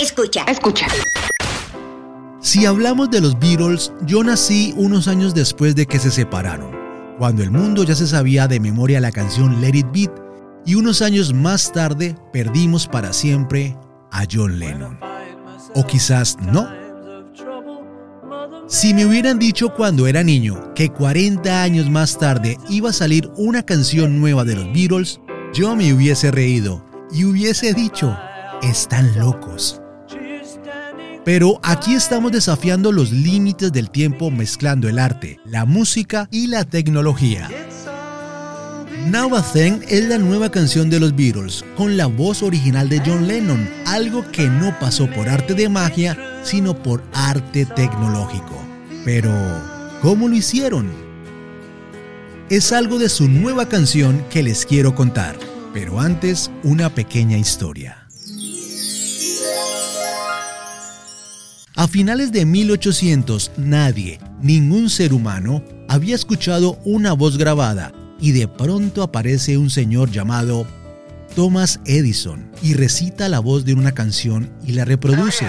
Escucha, escucha. Si hablamos de los Beatles, yo nací unos años después de que se separaron, cuando el mundo ya se sabía de memoria la canción Let It Beat, y unos años más tarde perdimos para siempre a John Lennon. O quizás no. Si me hubieran dicho cuando era niño que 40 años más tarde iba a salir una canción nueva de los Beatles, yo me hubiese reído y hubiese dicho, están locos. Pero aquí estamos desafiando los límites del tiempo mezclando el arte, la música y la tecnología. Now a Thing es la nueva canción de los Beatles, con la voz original de John Lennon, algo que no pasó por arte de magia, sino por arte tecnológico. Pero, ¿cómo lo hicieron? Es algo de su nueva canción que les quiero contar, pero antes una pequeña historia. A finales de 1800 nadie, ningún ser humano, había escuchado una voz grabada y de pronto aparece un señor llamado Thomas Edison y recita la voz de una canción y la reproduce.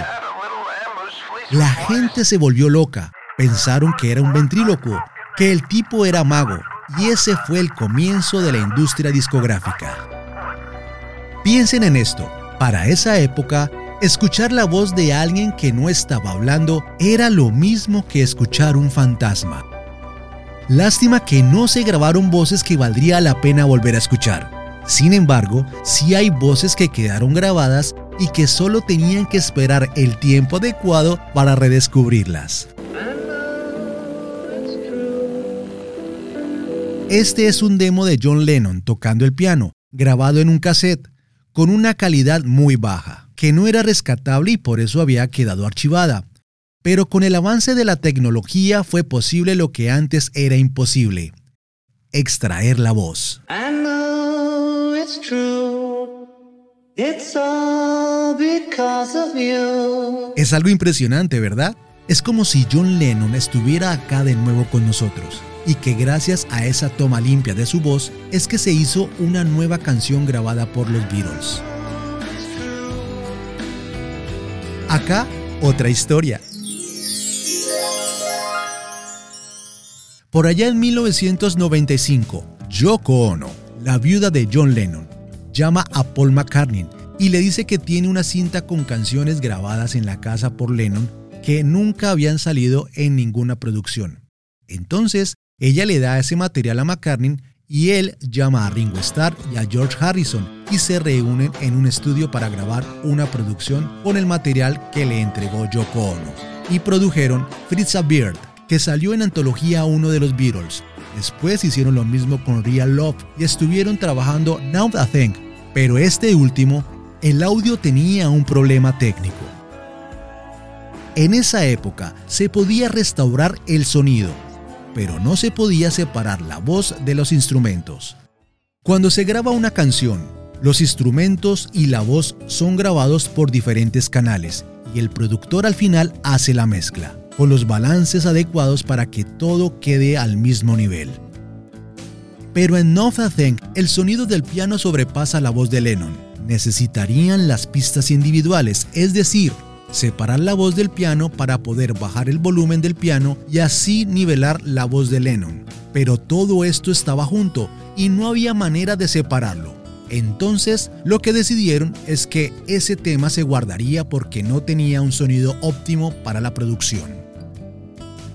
La gente se volvió loca, pensaron que era un ventrílocuo, que el tipo era mago y ese fue el comienzo de la industria discográfica. Piensen en esto, para esa época Escuchar la voz de alguien que no estaba hablando era lo mismo que escuchar un fantasma. Lástima que no se grabaron voces que valdría la pena volver a escuchar. Sin embargo, sí hay voces que quedaron grabadas y que solo tenían que esperar el tiempo adecuado para redescubrirlas. Este es un demo de John Lennon tocando el piano, grabado en un cassette, con una calidad muy baja que no era rescatable y por eso había quedado archivada. Pero con el avance de la tecnología fue posible lo que antes era imposible, extraer la voz. Es algo impresionante, ¿verdad? Es como si John Lennon estuviera acá de nuevo con nosotros y que gracias a esa toma limpia de su voz es que se hizo una nueva canción grabada por los Beatles. Acá otra historia. Por allá en 1995, Yoko Ono, la viuda de John Lennon, llama a Paul McCartney y le dice que tiene una cinta con canciones grabadas en la casa por Lennon que nunca habían salido en ninguna producción. Entonces, ella le da ese material a McCartney y él llama a Ringo Starr y a George Harrison y se reúnen en un estudio para grabar una producción con el material que le entregó Yoko Ono. Y produjeron Fritz a Beard, que salió en antología 1 de los Beatles. Después hicieron lo mismo con Real Love y estuvieron trabajando Now a Thing, pero este último, el audio tenía un problema técnico. En esa época se podía restaurar el sonido, pero no se podía separar la voz de los instrumentos. Cuando se graba una canción, los instrumentos y la voz son grabados por diferentes canales y el productor al final hace la mezcla, con los balances adecuados para que todo quede al mismo nivel. Pero en Nothing el sonido del piano sobrepasa la voz de Lennon. Necesitarían las pistas individuales, es decir, separar la voz del piano para poder bajar el volumen del piano y así nivelar la voz de Lennon. Pero todo esto estaba junto y no había manera de separarlo. Entonces lo que decidieron es que ese tema se guardaría porque no tenía un sonido óptimo para la producción.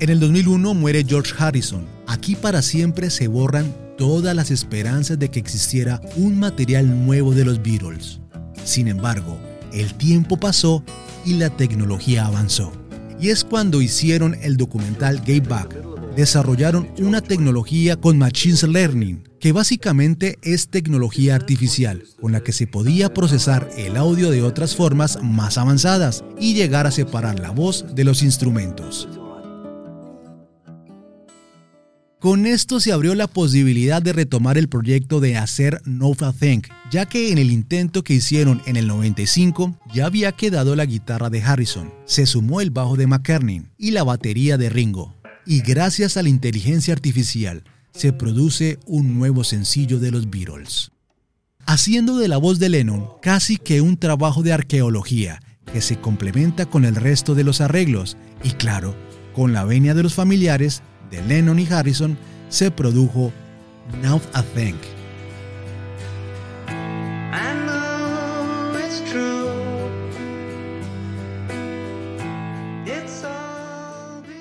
En el 2001 muere George Harrison. Aquí para siempre se borran todas las esperanzas de que existiera un material nuevo de los Beatles. Sin embargo, el tiempo pasó y la tecnología avanzó. Y es cuando hicieron el documental Gay Back. Desarrollaron una tecnología con Machine Learning, que básicamente es tecnología artificial, con la que se podía procesar el audio de otras formas más avanzadas y llegar a separar la voz de los instrumentos. Con esto se abrió la posibilidad de retomar el proyecto de hacer No Thing, ya que en el intento que hicieron en el 95 ya había quedado la guitarra de Harrison, se sumó el bajo de McCartney y la batería de Ringo. Y gracias a la inteligencia artificial se produce un nuevo sencillo de los Beatles. Haciendo de la voz de Lennon casi que un trabajo de arqueología que se complementa con el resto de los arreglos y claro, con la venia de los familiares de Lennon y Harrison, se produjo Now I Think.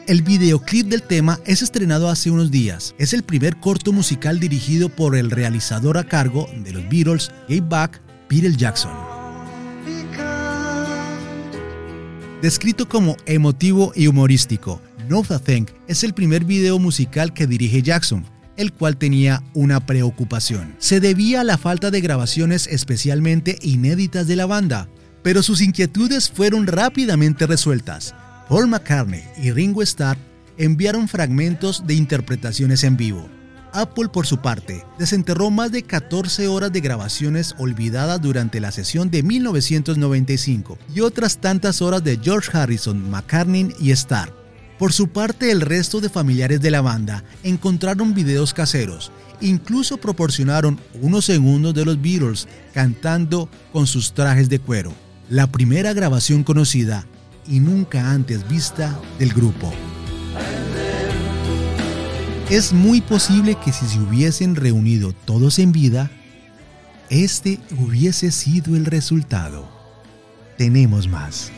El videoclip del tema es estrenado hace unos días. Es el primer corto musical dirigido por el realizador a cargo de los Beatles, Gabe Buck, Peter Jackson. Descrito como emotivo y humorístico, No Thing es el primer video musical que dirige Jackson, el cual tenía una preocupación. Se debía a la falta de grabaciones especialmente inéditas de la banda, pero sus inquietudes fueron rápidamente resueltas. Paul McCartney y Ringo Starr enviaron fragmentos de interpretaciones en vivo. Apple, por su parte, desenterró más de 14 horas de grabaciones olvidadas durante la sesión de 1995 y otras tantas horas de George Harrison, McCartney y Starr. Por su parte, el resto de familiares de la banda encontraron videos caseros, incluso proporcionaron unos segundos de los Beatles cantando con sus trajes de cuero. La primera grabación conocida y nunca antes vista del grupo. Es muy posible que si se hubiesen reunido todos en vida, este hubiese sido el resultado. Tenemos más.